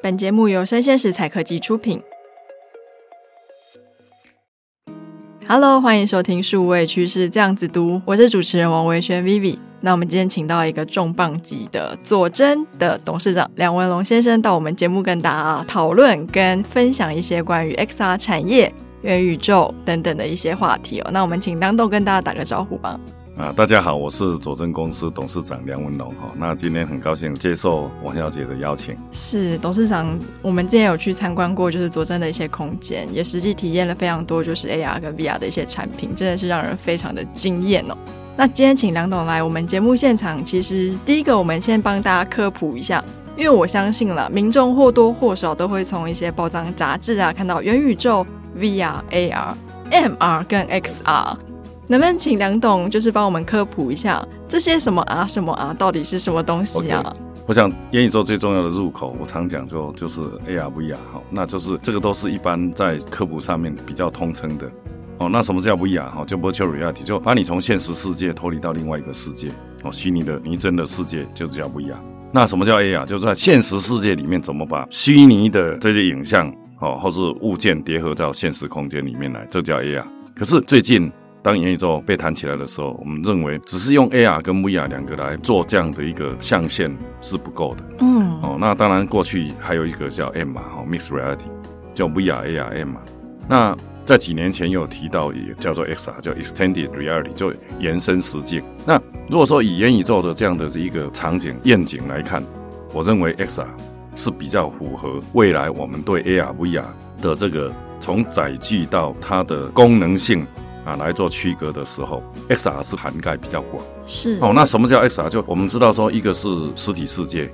本节目由生鲜食材科技出品。Hello，欢迎收听数位趋势这样子读，我是主持人王维轩 Vivi。那我们今天请到一个重磅级的佐臻的董事长梁文龙先生到我们节目跟大家讨论跟分享一些关于 XR 产业、元宇宙等等的一些话题哦。那我们请梁董跟大家打个招呼吧。啊，大家好，我是佐臻公司董事长梁文龙哈。那今天很高兴接受王小姐的邀请。是董事长，我们之前有去参观过，就是佐臻的一些空间，也实际体验了非常多，就是 AR 跟 VR 的一些产品，真的是让人非常的惊艳哦。那今天请梁董来我们节目现场，其实第一个我们先帮大家科普一下，因为我相信了民众或多或少都会从一些报章杂志啊看到元宇宙、VR、AR、MR 跟 XR。能不能请梁董就是帮我们科普一下这些什么啊什么啊到底是什么东西啊我想元宇宙最重要的入口，我常讲就就是 AR、VR 哈，那就是这个都是一般在科普上面比较通称的哦。那什么叫 VR 哈？就 Virtual Reality，就把你从现实世界脱离到另外一个世界哦，虚拟的拟真的世界就是叫 VR。那什么叫 AR？就是在现实世界里面怎么把虚拟的这些影像哦或是物件叠合到现实空间里面来，这叫 AR。可是最近。当元宇宙被谈起来的时候，我们认为只是用 AR 跟 VR 两个来做这样的一个象限是不够的。嗯，哦，那当然过去还有一个叫 M 嘛，哈，Mixed Reality，叫 VR、AR、M 嘛。那在几年前有提到也叫做 XR，叫 Extended Reality，就延伸实境。那如果说以元宇宙的这样的一个场景愿景来看，我认为 XR 是比较符合未来我们对 AR、VR 的这个从载具到它的功能性。啊，来做区隔的时候，XR 是涵盖比较广。是哦，那什么叫 XR？就我们知道说，一个是实体世界，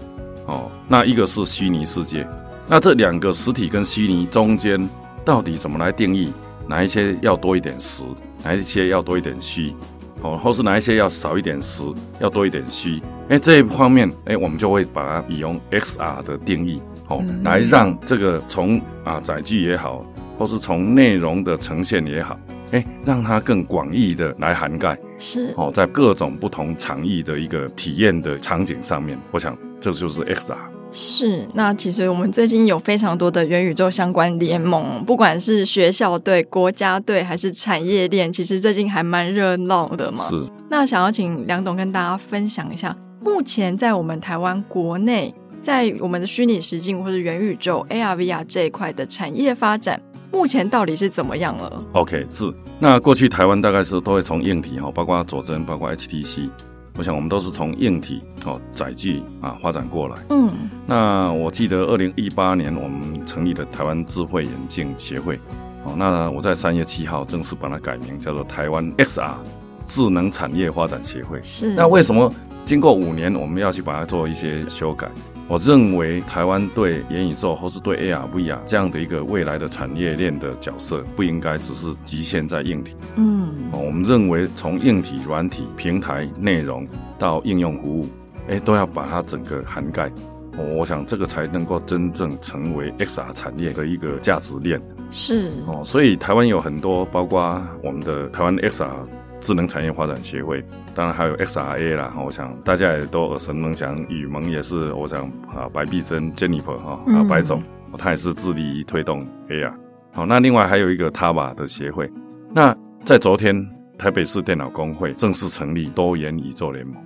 哦，那一个是虚拟世界。那这两个实体跟虚拟中间，到底怎么来定义？哪一些要多一点实？哪一些要多一点虚？哦，或是哪一些要少一点实，要多一点虚？哎，这一方面，哎，我们就会把它引用 XR 的定义，哦，嗯、来让这个从啊载具也好，或是从内容的呈现也好。哎，让它更广义的来涵盖，是哦，在各种不同场域的一个体验的场景上面，我想这就是 XR。是，那其实我们最近有非常多的元宇宙相关联盟，不管是学校队、国家队还是产业链，其实最近还蛮热闹的嘛。是，那想要请梁董跟大家分享一下，目前在我们台湾国内，在我们的虚拟实境或者元宇宙 AR、VR 这一块的产业发展。目前到底是怎么样了？OK，是那过去台湾大概是都会从硬体哈，包括佐臻，包括 HTC，我想我们都是从硬体哦载具啊发展过来。嗯，那我记得二零一八年我们成立了台湾智慧眼镜协会，哦，那我在三月七号正式把它改名叫做台湾 XR 智能产业发展协会。是，那为什么经过五年我们要去把它做一些修改？我认为台湾对元宇宙或是对 AR、VR 这样的一个未来的产业链的角色，不应该只是局限在硬体。嗯，我们认为从硬体、软体、平台、内容到应用服务，哎，都要把它整个涵盖。我想这个才能够真正成为 XR 产业的一个价值链。是哦，所以台湾有很多，包括我们的台湾 XR。智能产业发展协会，当然还有 XRA 啦。我想大家也都耳熟能详，雨萌也是。我想啊，白碧珍 Jennifer 哈啊，白总，他也是致力于推动 AR。好，那另外还有一个 TABA 的协会。那在昨天，台北市电脑工会正式成立多元宇宙联盟。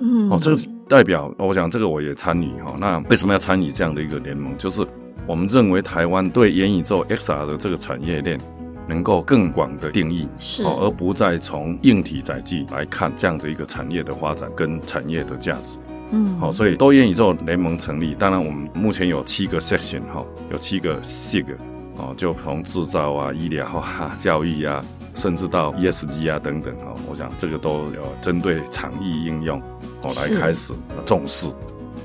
嗯，哦，这个代表，我想这个我也参与哈。那为什么要参与这样的一个联盟？就是我们认为台湾对元宇宙 XR 的这个产业链。能够更广的定义，是，而不再从硬体载具来看这样的一个产业的发展跟产业的价值。嗯，好，所以多元宇宙联盟成立。当然，我们目前有七个 section 哈，有七个 SIG 哦，就从制造啊、医疗啊、教育啊，甚至到 ESG 啊等等哦，我想这个都有针对场域应用哦来开始重视。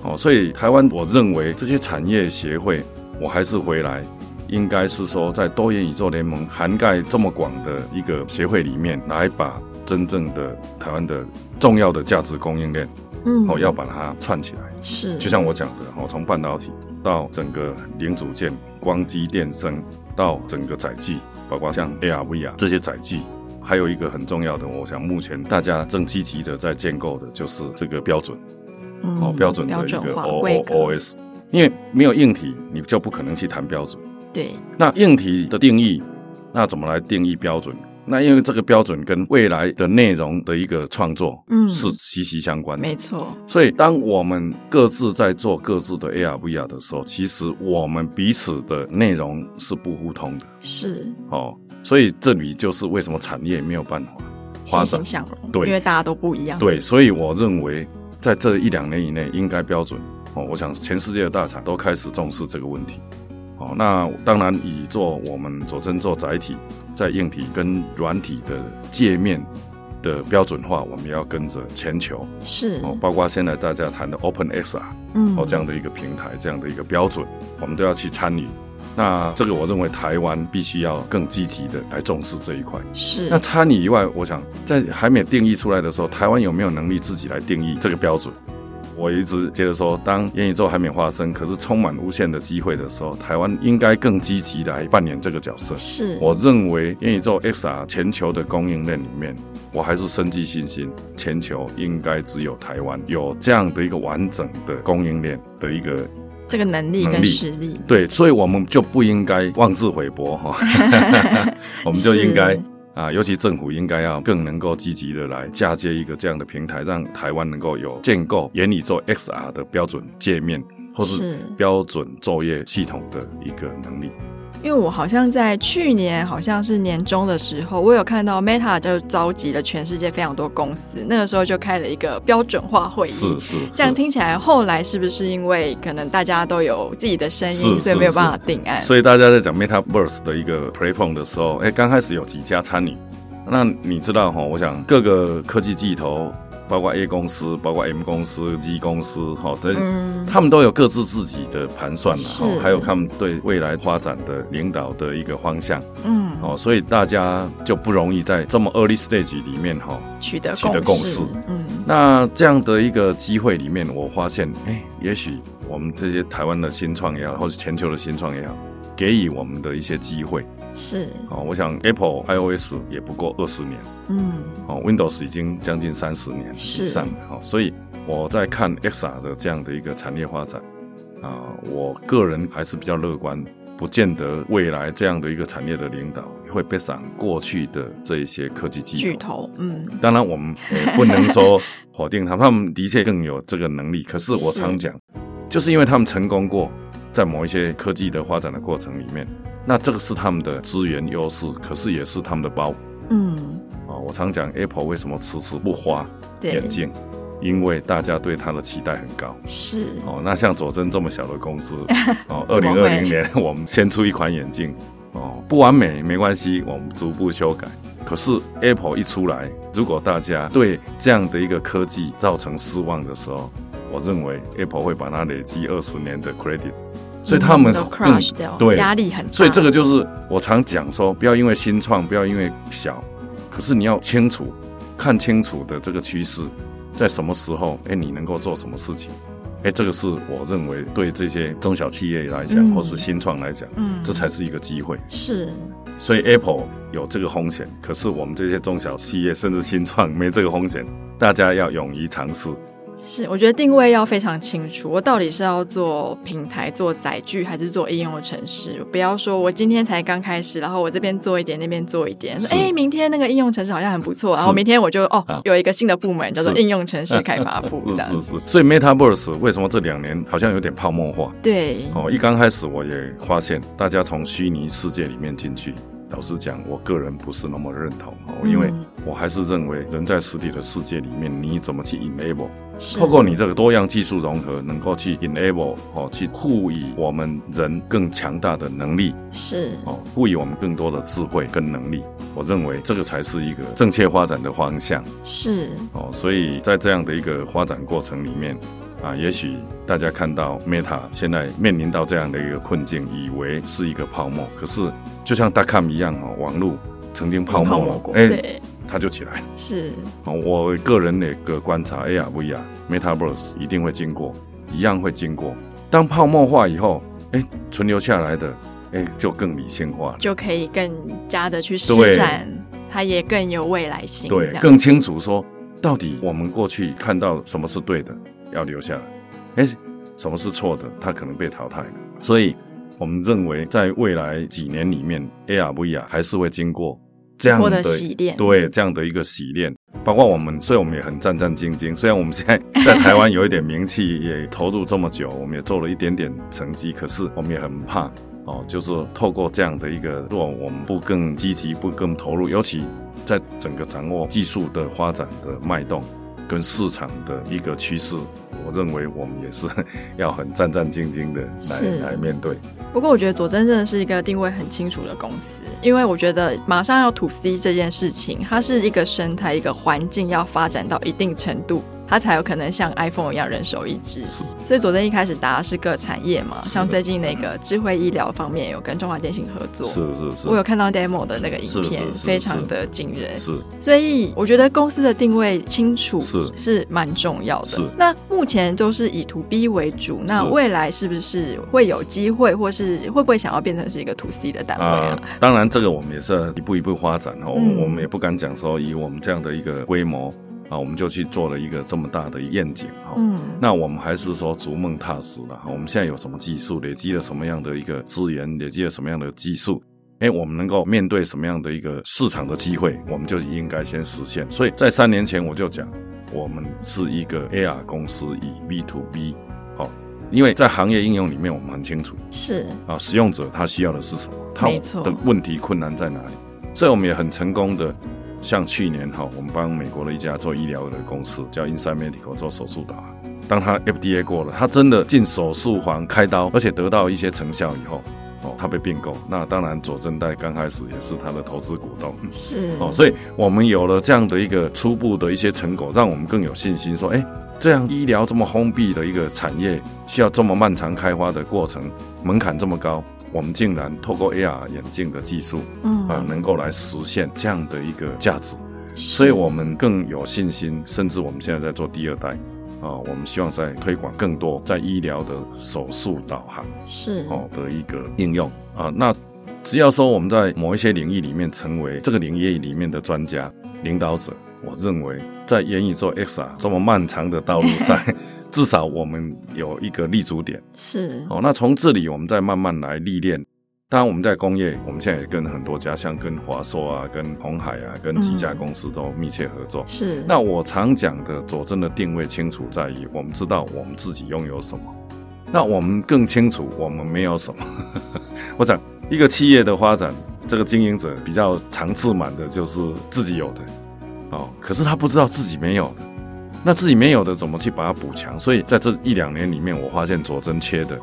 哦，所以台湾，我认为这些产业协会，我还是回来。应该是说，在多元宇宙联盟涵盖这么广的一个协会里面，来把真正的台湾的重要的价值供应链，嗯，哦，要把它串起来。是，就像我讲的，哦，从半导体到整个零组件、光机、电声，到整个载具，包括像 AR、VR 这些载具，还有一个很重要的，我想目前大家正积极的在建构的，就是这个标准，嗯，哦，标准的一个 OOS，因为没有硬体。你就不可能去谈标准。对，那硬体的定义，那怎么来定义标准？那因为这个标准跟未来的内容的一个创作，嗯，是息息相关的。没错。所以当我们各自在做各自的 AR、VR 的时候，其实我们彼此的内容是不互通的。是。哦，所以这里就是为什么产业没有办法发展。相容。对，因为大家都不一样。对，所以我认为在这一两年以内应该标准。哦，我想全世界的大厂都开始重视这个问题。哦，那当然以做我们佐证做载体。在硬体跟软体的界面的标准化，我们要跟着全球是哦，包括现在大家谈的 Open XR，嗯，哦这样的一个平台，这样的一个标准，我们都要去参与。那这个我认为台湾必须要更积极的来重视这一块。是。那参与以外，我想在还没有定义出来的时候，台湾有没有能力自己来定义这个标准？我一直觉得说，当元宇宙还没发生，可是充满无限的机会的时候，台湾应该更积极来扮演这个角色。是，我认为元宇宙 XR 全球的供应链里面，我还是深具信心，全球应该只有台湾有这样的一个完整的供应链的一个这个能力跟实力。对，所以我们就不应该妄自菲薄哈，我们就应该。啊，尤其政府应该要更能够积极的来嫁接一个这样的平台，让台湾能够有建构元宇宙 XR 的标准界面，或是标准作业系统的一个能力。因为我好像在去年，好像是年中的时候，我有看到 Meta 就召集了全世界非常多公司，那个时候就开了一个标准化会议。是是，这样听起来，后来是不是因为可能大家都有自己的声音，所以没有办法定案？所以大家在讲 Metaverse 的一个 Platform 的时候，哎，刚开始有几家参与。那你知道哈？我想各个科技巨头。包括 A 公司，包括 M 公司、G 公司，哈，对，他们都有各自自己的盘算了哈，还有他们对未来发展的领导的一个方向，嗯，哦，所以大家就不容易在这么 early stage 里面哈取得取得共识，嗯，那这样的一个机会里面，我发现，哎，也许我们这些台湾的新创也好，或者全球的新创也好，给予我们的一些机会。是。哦，我想 Apple iOS 也不过二十年，嗯，哦，Windows 已经将近三十年以上了，哦，所以我在看 XR 的这样的一个产业发展，啊，我个人还是比较乐观，不见得未来这样的一个产业的领导会背上过去的这一些科技巨头，嗯，当然我们也不能说否定他们，他们的确更有这个能力，可是我常讲，就是因为他们成功过，在某一些科技的发展的过程里面。那这个是他们的资源优势，可是也是他们的包。嗯，啊，我常讲 Apple 为什么迟迟不花眼镜，因为大家对它的期待很高。是哦，那像佐臻这么小的公司，哦，二零二零年 我们先出一款眼镜，哦，不完美没关系，我们逐步修改。可是 Apple 一出来，如果大家对这样的一个科技造成失望的时候，我认为 Apple 会把它累积二十年的 credit。所以他们都 crush 掉，对，压力很大。所以这个就是我常讲说，不要因为新创，不要因为小，可是你要清楚看清楚的这个趋势，在什么时候，哎，你能够做什么事情？哎，这个是我认为对这些中小企业来讲，嗯、或是新创来讲，嗯，这才是一个机会。是。所以 Apple 有这个风险，可是我们这些中小企业甚至新创没这个风险，大家要勇于尝试。是，我觉得定位要非常清楚，我到底是要做平台、做载具，还是做应用的程式？不要说我今天才刚开始，然后我这边做一点，那边做一点，说哎，明天那个应用程式好像很不错，然后明天我就哦，有一个新的部门叫做应用程式开发部，这样子。是是是。所以 Metaverse 为什么这两年好像有点泡沫化？对。哦，一刚开始我也发现，大家从虚拟世界里面进去。老实讲，我个人不是那么认同哦，因为我还是认为人在实体的世界里面，你怎么去 enable，透过你这个多样技术融合，能够去 enable 哦，去赋予我们人更强大的能力，是哦，赋予我们更多的智慧跟能力。我认为这个才是一个正确发展的方向，是哦，所以在这样的一个发展过程里面。啊，也许大家看到 Meta 现在面临到这样的一个困境，以为是一个泡沫，可是就像 Dotcom 一样哦，网络曾经泡沫过，哎、欸，它就起来。是，我个人的一个观察，AR、VR、Metaverse 一定会经过，一样会经过。当泡沫化以后，哎、欸，存留下来的，哎、欸，就更理性化，就可以更加的去施展，它也更有未来性，对，更清楚说，到底我们过去看到什么是对的。要留下来，哎，什么是错的？他可能被淘汰了。所以我们认为在未来几年里面，AR、VR 还是会经过这样的洗练，对这样的一个洗练。包括我们，所以我们也很战战兢兢。虽然我们现在在台湾有一点名气，也投入这么久，我们也做了一点点成绩，可是我们也很怕哦，就是透过这样的一个，如果我们不更积极，不更投入，尤其在整个掌握技术的发展的脉动跟市场的一个趋势。我认为我们也是 要很战战兢兢的来来面对。不过，我觉得佐真真的是一个定位很清楚的公司，因为我觉得马上要 to C 这件事情，它是一个生态、一个环境要发展到一定程度。它才有可能像 iPhone 一样人手一支，所以佐真一开始打的是各产业嘛，像最近那个智慧医疗方面有跟中华电信合作，是是是，我有看到 demo 的那个影片，非常的惊人，是，所以我觉得公司的定位清楚是。是蛮重要的。是，那目前都是以 To B 为主，那未来是不是会有机会，或是会不会想要变成是一个 To C 的单位啊？当然，这个我们也是一步一步发展哦，我们也不敢讲说以我们这样的一个规模。啊，我们就去做了一个这么大的愿景哈。嗯，那我们还是说逐梦踏实了哈。我们现在有什么技术，累积了什么样的一个资源，累积了什么样的技术？哎，我们能够面对什么样的一个市场的机会，我们就应该先实现。所以在三年前我就讲，我们是一个 AR 公司，以 B to B 好，因为在行业应用里面，我们很清楚是啊，使用者他需要的是什么，他的问题困难在哪里，所以我们也很成功的。像去年哈，我们帮美国的一家做医疗的公司叫 Inside Medical 做手术导航，当他 FDA 过了，他真的进手术房开刀，而且得到一些成效以后，哦，他被并购。那当然，佐真代刚开始也是他的投资股东，是哦，所以我们有了这样的一个初步的一些成果，让我们更有信心说，哎，这样医疗这么封闭的一个产业，需要这么漫长开发的过程，门槛这么高。我们竟然透过 AR 眼镜的技术，嗯啊，能够来实现这样的一个价值，所以我们更有信心。甚至我们现在在做第二代，啊，我们希望在推广更多在医疗的手术导航是哦的一个应用啊。那只要说我们在某一些领域里面成为这个领域里面的专家领导者，我认为在元宇宙 XR 这么漫长的道路上。至少我们有一个立足点，是哦。那从这里我们再慢慢来历练。当然我们在工业，我们现在也跟很多家，像跟华硕啊、跟鸿海啊、跟几家公司都密切合作。是。那我常讲的佐证的定位清楚在于，我们知道我们自己拥有什么，那我们更清楚我们没有什么。我想一个企业的发展，这个经营者比较常自满的就是自己有的，哦，可是他不知道自己没有的。那自己没有的，怎么去把它补强？所以在这一两年里面，我发现佐真切的，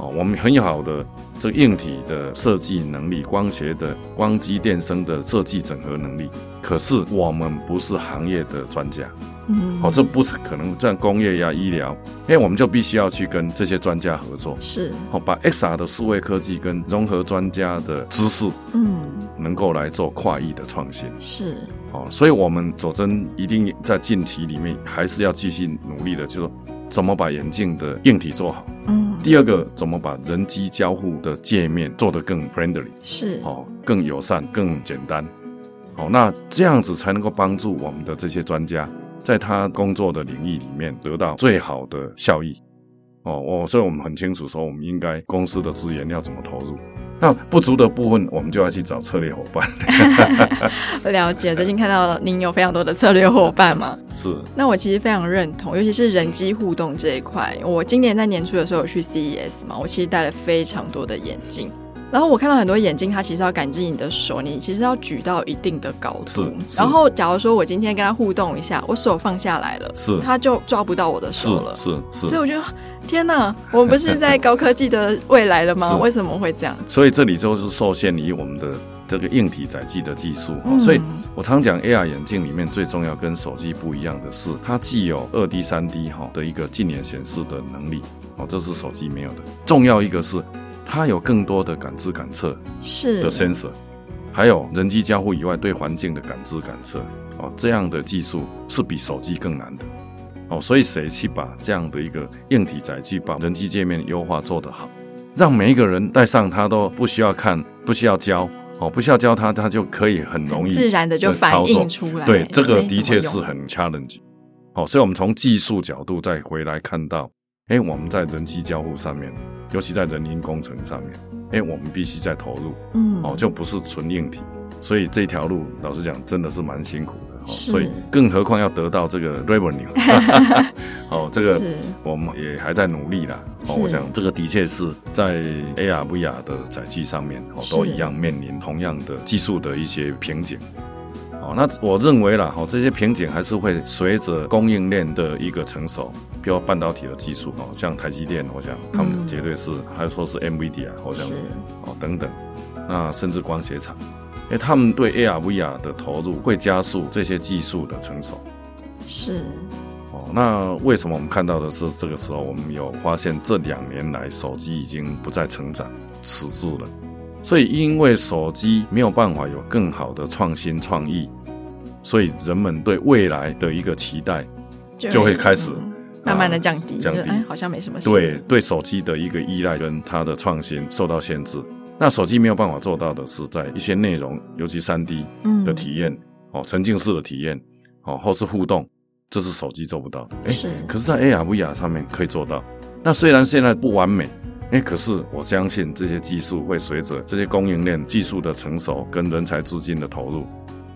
哦，我们很好的这个硬体的设计能力、光学的光机电声的设计整合能力，可是我们不是行业的专家，嗯，哦，这不是可能在工业呀、医疗，因为我们就必须要去跟这些专家合作，是，哦，把 XR 的数位科技跟融合专家的知识，嗯，能够来做跨域的创新，是。哦，所以，我们佐真一定在近期里面还是要继续努力的，就是说怎么把眼镜的硬体做好。嗯。第二个，怎么把人机交互的界面做得更 friendly，是哦，更友善、更简单。好，那这样子才能够帮助我们的这些专家在他工作的领域里面得到最好的效益。哦，我所以我们很清楚说，我们应该公司的资源要怎么投入。那不足的部分，我们就要去找策略伙伴。了解，最近看到您有非常多的策略伙伴嘛？是。那我其实非常认同，尤其是人机互动这一块。我今年在年初的时候有去 CES 嘛，我其实戴了非常多的眼镜。然后我看到很多眼睛，它其实要感知你的手，你其实要举到一定的高度。然后，假如说我今天跟他互动一下，我手放下来了，是，他就抓不到我的手了。是是，是。所以我觉得，天哪，我们不是在高科技的未来了吗？为什么会这样？所以这里就是受限于我们的这个硬体载具的技术。嗯。所以我常讲，AR 眼镜里面最重要跟手机不一样的是，它既有二 D、三 D 哈的一个近眼显示的能力，哦，这是手机没有的。重要一个是。它有更多的感知感测是的 sensor，还有人机交互以外对环境的感知感测哦，这样的技术是比手机更难的哦。所以谁去把这样的一个硬体载具，把人机界面优化做得好，让每一个人戴上它都不需要看，不需要教哦，不需要教他，他就可以很容易自然的就反映出来。对，这个的确是很 challenge 哦。所以我们从技术角度再回来看到。哎，我们在人机交互上面，尤其在人因工程上面，哎，我们必须在投入，嗯，哦，就不是纯硬体，所以这条路老实讲真的是蛮辛苦的，哦，所以更何况要得到这个 revenue，哦，这个我们也还在努力啦，哦，我想这个的确是在 AR VR 的载具上面，哦，都一样面临同样的技术的一些瓶颈。那我认为啦，哈，这些瓶颈还是会随着供应链的一个成熟，比如半导体的技术，哦，像台积电，我想他们绝对是，还说是 NVIDIA 啊，好像哦等等，那甚至光学厂，因为，他们对 AR VR 的投入会加速这些技术的成熟。是，哦，那为什么我们看到的是这个时候，我们有发现这两年来手机已经不再成长，迟滞了，所以因为手机没有办法有更好的创新创意。所以人们对未来的一个期待，就会开始慢慢的降低，降低，哎，好像没什么。对对，手机的一个依赖跟它的创新受到限制。那手机没有办法做到的是，在一些内容，尤其三 D 的体验，哦，沉浸式的体验，哦，或是互动，这是手机做不到的。哎，可是，在 AR VR 上面可以做到。那虽然现在不完美，哎，可是我相信这些技术会随着这些供应链技术的成熟跟人才资金的投入。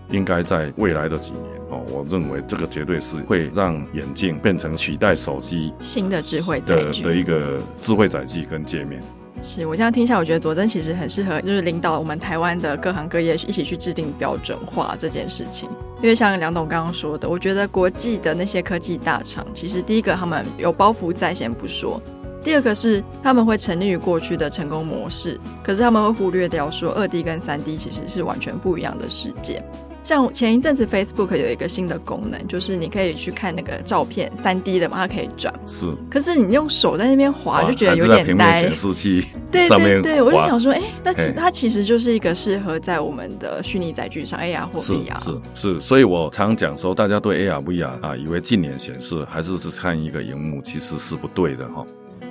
应该在未来的几年哦，我认为这个绝对是会让眼镜变成取代手机新的智慧载具的一个智慧载具跟界面。是我这样听下，我觉得佐真其实很适合，就是领导我们台湾的各行各业一起去制定标准化这件事情。因为像梁董刚刚说的，我觉得国际的那些科技大厂，其实第一个他们有包袱在先不说，第二个是他们会沉溺于过去的成功模式，可是他们会忽略掉说二 D 跟三 D 其实是完全不一样的世界。像前一阵子 Facebook 有一个新的功能，就是你可以去看那个照片，三 D 的嘛，它可以转。是。可是你用手在那边滑，就觉得有点呆。显示器。对对对，我就想说，哎、欸，那其它其实就是一个适合在我们的虚拟载具上 AR 或 VR。是是是，所以我常讲说，大家对 AR VR 啊，以为近年显示还是是看一个荧幕，其实是不对的哈。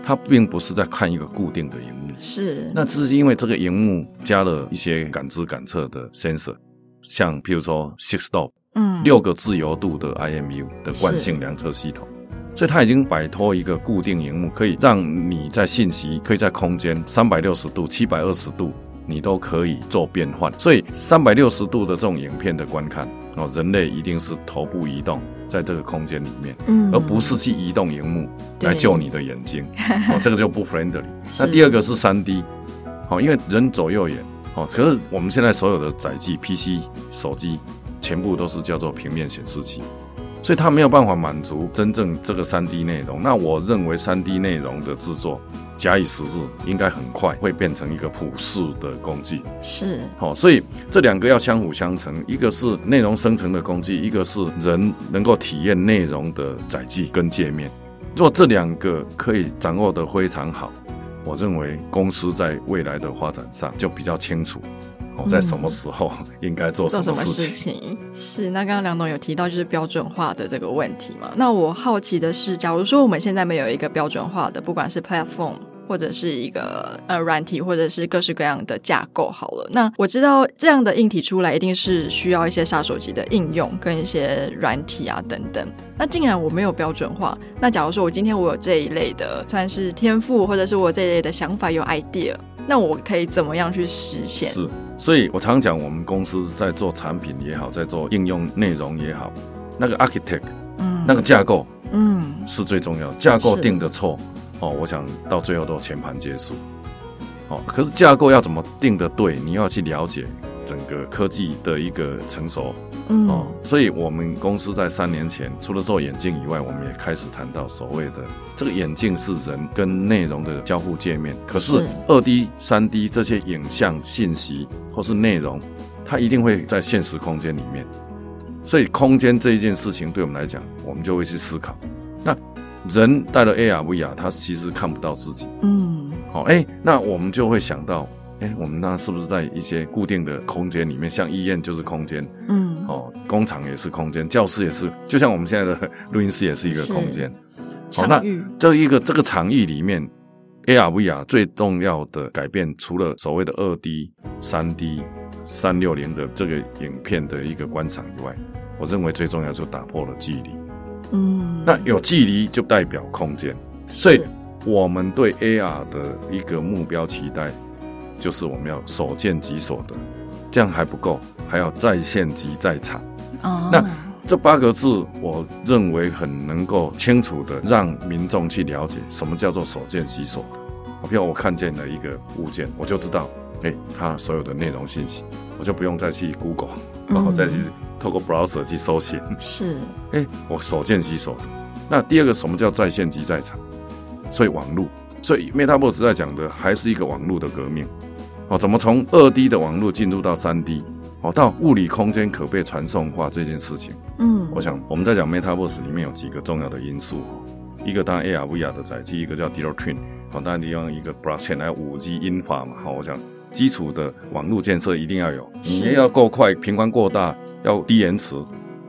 它并不是在看一个固定的荧幕。是。那只是因为这个荧幕加了一些感知感测的 sensor。像譬如说 Six Stop，嗯，六个自由度的 IMU 的惯性量测系统，所以它已经摆脱一个固定荧幕，可以让你在信息，可以在空间三百六十度、七百二十度，你都可以做变换。所以三百六十度的这种影片的观看，哦，人类一定是头部移动在这个空间里面，嗯，而不是去移动荧幕来救你的眼睛，哦，这个就不 friendly。那第二个是三 D，好，因为人左右眼。哦，可是我们现在所有的载具、PC、手机，全部都是叫做平面显示器，所以它没有办法满足真正这个 3D 内容。那我认为 3D 内容的制作，假以时日，应该很快会变成一个普世的工具。是，哦，所以这两个要相辅相成，一个是内容生成的工具，一个是人能够体验内容的载具跟界面。若这两个可以掌握得非常好。我认为公司在未来的发展上就比较清楚，我在什么时候 应该做什么事情。是，那刚刚梁董有提到就是标准化的这个问题嘛？那我好奇的是，假如说我们现在没有一个标准化的，不管是 platform。或者是一个呃软体，或者是各式各样的架构好了。那我知道这样的硬体出来，一定是需要一些杀手级的应用跟一些软体啊等等。那既然我没有标准化，那假如说我今天我有这一类的算是天赋，或者是我这一类的想法有 idea，那我可以怎么样去实现？是，所以我常讲，我们公司在做产品也好，在做应用内容也好，那个 architect，嗯，那个架构，嗯，是最重要。架构定的错。哦，我想到最后都全盘皆输。哦，可是架构要怎么定的对？你要去了解整个科技的一个成熟。嗯，哦，所以我们公司在三年前除了做眼镜以外，我们也开始谈到所谓的这个眼镜是人跟内容的交互界面。可是二 D、三 D 这些影像信息或是内容，它一定会在现实空间里面。所以空间这一件事情，对我们来讲，我们就会去思考。那人戴了 AR、VR，他其实看不到自己。嗯，好，哎，那我们就会想到，哎，我们那是不是在一些固定的空间里面，像医院就是空间，嗯，哦，工厂也是空间，教室也是，就像我们现在的录音室也是一个空间。好，那这一个这个场域里面，AR、VR 最重要的改变，除了所谓的二 D、三 D、三六零的这个影片的一个观赏以外，我认为最重要就打破了距离。嗯，那有距离就代表空间，所以我们对 AR 的一个目标期待，就是我们要所见即所得，这样还不够，还要在线即在场。哦，那这八个字，我认为很能够清楚的让民众去了解什么叫做所见即所得。比如我看见了一个物件，我就知道，哎，它所有的内容信息，我就不用再去 Google，然后再去透过 browser 去搜寻。是，哎，我所见即所得。那第二个，什么叫在线即在场？所以网络，所以 Metaverse 在讲的还是一个网络的革命。哦，怎么从二 D 的网络进入到三 D？哦，到物理空间可被传送化这件事情。嗯，我想我们在讲 Metaverse 里面有几个重要的因素。一个当然 AR、VR 的载具，一个叫 Digital Twin。好，当然你用一个 Blockchain 还有五 G 英法嘛。好，我想基础的网络建设一定要有，你也要够快，频宽过大，要低延迟。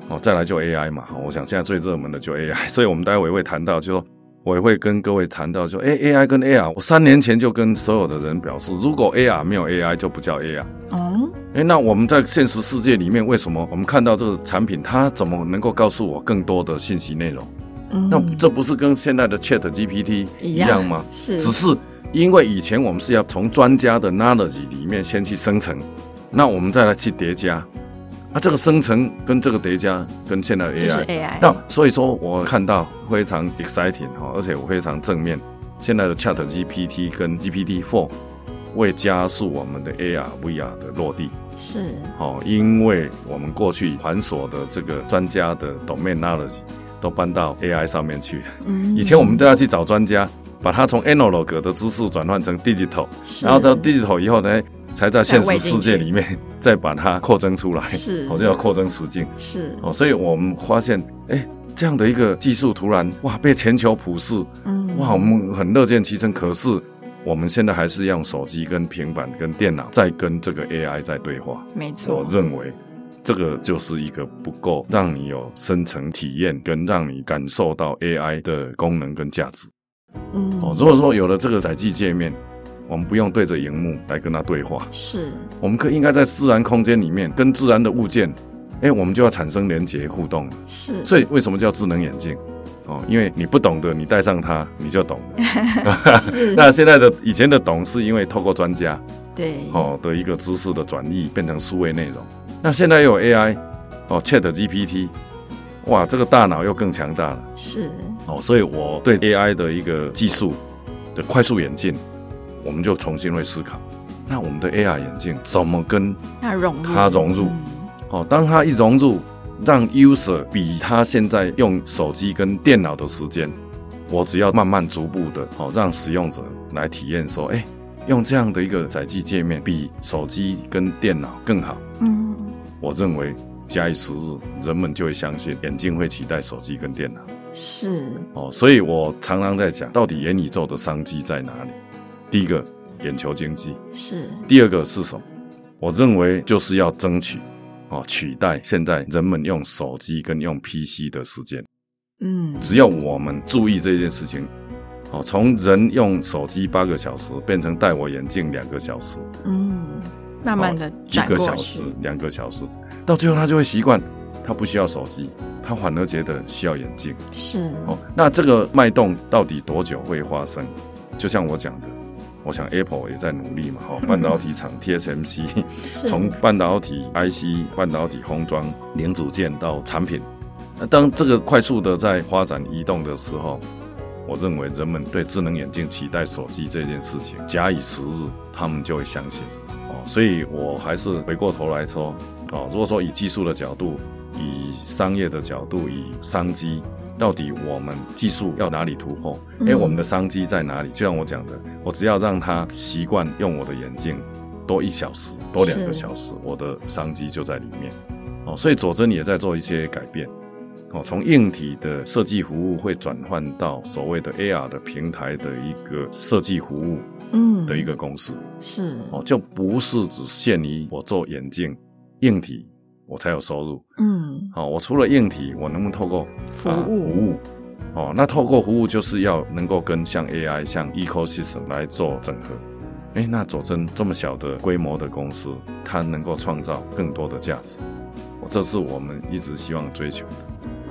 哦，再来就 AI 嘛。好，我想现在最热门的就 AI，所以我们待会也会谈到，就说我也会跟各位谈到，就哎 AI 跟 AR，我三年前就跟所有的人表示，如果 AR 没有 AI 就不叫 AR。哦，哎，那我们在现实世界里面，为什么我们看到这个产品，它怎么能够告诉我更多的信息内容？嗯，那这不是跟现在的 Chat GPT 一样吗？是，只是因为以前我们是要从专家的 knowledge 里面先去生成，那我们再来去叠加，啊，这个生成跟这个叠加跟现在的 AI 那所以说我看到非常 exciting 哈，而且我非常正面，现在的 Chat GPT 跟 GPT Four 为加速我们的 AR VR 的落地，是，哦，因为我们过去繁琐的这个专家的 domain knowledge。都搬到 AI 上面去。嗯，以前我们都要去找专家，把它从 analog 的知识转换成 digital，然后到 digital 以后呢，才在现实世界里面再把它扩增出来。是，我就要扩增实境。是，哦，所以我们发现，哎，这样的一个技术突然哇被全球普世，嗯，哇，我们很乐见其成。可是我们现在还是用手机、跟平板、跟电脑在跟这个 AI 在对话。没错，我认为。这个就是一个不够让你有深层体验跟让你感受到 AI 的功能跟价值。嗯，哦，如果说有了这个载具界面，我们不用对着荧幕来跟它对话，是，我们可以应该在自然空间里面跟自然的物件，哎，我们就要产生连结互动。是，所以为什么叫智能眼镜？哦，因为你不懂的，你戴上它你就懂了。是，那现在的以前的懂是因为透过专家对哦的一个知识的转译变成数位内容。那现在又有 AI，哦，Chat GPT，哇，这个大脑又更强大了。是哦，所以我对 AI 的一个技术的快速演进，我们就重新会思考，那我们的 AR 眼镜怎么跟它融入？它融入，哦，当它一融入，让 user 比他现在用手机跟电脑的时间，我只要慢慢逐步的，哦，让使用者来体验说，哎。用这样的一个载具界面，比手机跟电脑更好。嗯，我认为假以时日，人们就会相信眼镜会取代手机跟电脑。是哦，所以我常常在讲，到底元宇宙的商机在哪里？第一个，眼球经济；是第二个是什么？我认为就是要争取哦，取代现在人们用手机跟用 PC 的时间。嗯，只要我们注意这件事情。哦，从人用手机八个小时变成戴我眼镜两个小时，嗯，慢慢的一个小时、两个小时，到最后他就会习惯，他不需要手机，他反而觉得需要眼镜。是哦，那这个脉动到底多久会发生？就像我讲的，我想 Apple 也在努力嘛，哈、哦，半导体厂 TSMC 从半导体 IC、半导体封装零组件到产品，那当这个快速的在发展移动的时候。我认为人们对智能眼镜取代手机这件事情，假以时日，他们就会相信哦。所以我还是回过头来说哦，如果说以技术的角度、以商业的角度、以商机，到底我们技术要哪里突破？哎、嗯，我们的商机在哪里？就像我讲的，我只要让他习惯用我的眼镜多一小时、多两个小时，我的商机就在里面哦。所以佐真也在做一些改变。哦，从硬体的设计服务会转换到所谓的 AR 的平台的一个设计服务，嗯，的一个公司是哦，就不是只限于我做眼镜硬体我才有收入，嗯，好，我除了硬体，我能不能透过服务、啊、服务？哦，那透过服务就是要能够跟像 AI、像 Ecosystem 来做整合。哎，那佐证这么小的规模的公司，它能够创造更多的价值，这是我们一直希望追求的。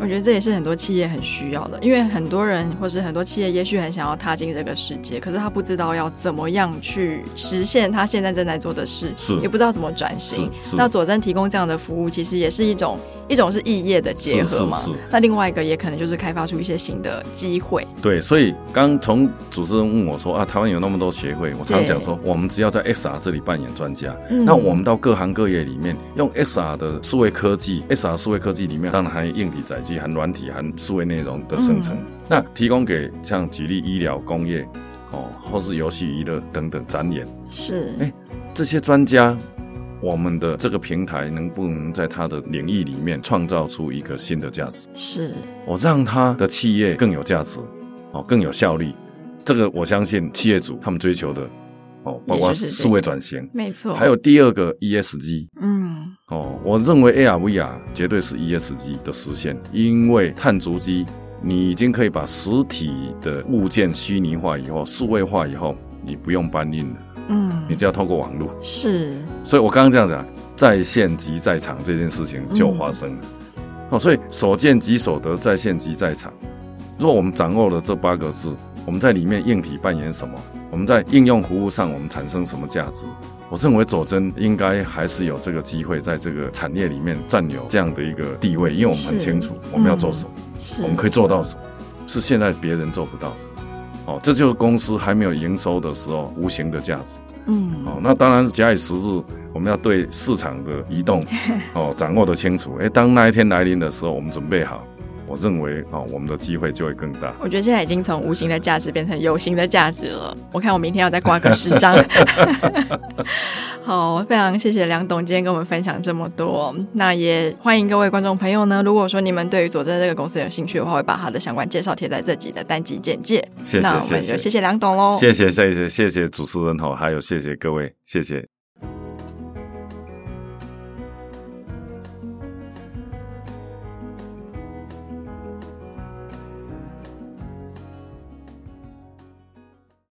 我觉得这也是很多企业很需要的，因为很多人或是很多企业也许很想要踏进这个世界，可是他不知道要怎么样去实现他现在正在做的事，是也不知道怎么转型。那佐证提供这样的服务，其实也是一种。一种是异业的结合嘛，那另外一个也可能就是开发出一些新的机会。对，所以刚从主持人问我说啊，台湾有那么多协会，我常讲说，我们只要在 XR 这里扮演专家，嗯，那我们到各行各业里面用 XR 的数位科技，XR 数位科技里面当然含硬体载具、含软体、含数位内容的生成，嗯，那提供给像举例医疗、工业哦，或是游戏娱乐等等展演，是，哎，这些专家。我们的这个平台能不能在它的领域里面创造出一个新的价值？是我让他的企业更有价值，哦，更有效率。这个我相信企业主他们追求的，哦，包括数位转型，没错。还有第二个 ESG，嗯，哦，我认为 AR VR 绝对是 ESG 的实现，因为碳足迹，你已经可以把实体的物件虚拟化以后，数位化以后，你不用搬运了。嗯，你就要透过网络是，所以我刚刚这样讲，在线即在场这件事情就发生了。哦、嗯，所以所见即所得，在线即在场。如果我们掌握了这八个字，我们在里面硬体扮演什么？我们在应用服务上，我们产生什么价值？我认为佐真应该还是有这个机会，在这个产业里面占有这样的一个地位，因为我们很清楚我们要做什么，是我们可以做到什么，是现在别人做不到的。哦，这就是公司还没有营收的时候无形的价值。嗯，哦，那当然假以时日，我们要对市场的移动，哦，掌握得清楚。哎，当那一天来临的时候，我们准备好。我认为啊、哦，我们的机会就会更大。我觉得现在已经从无形的价值变成有形的价值了。我看我明天要再挂个十张。好，非常谢谢梁董今天跟我们分享这么多。那也欢迎各位观众朋友呢，如果说你们对于佐证这个公司有兴趣的话，会把他的相关介绍贴在这集的单集简介。谢谢，那我们就谢谢梁董喽。谢谢谢谢谢谢主持人哈，还有谢谢各位，谢谢。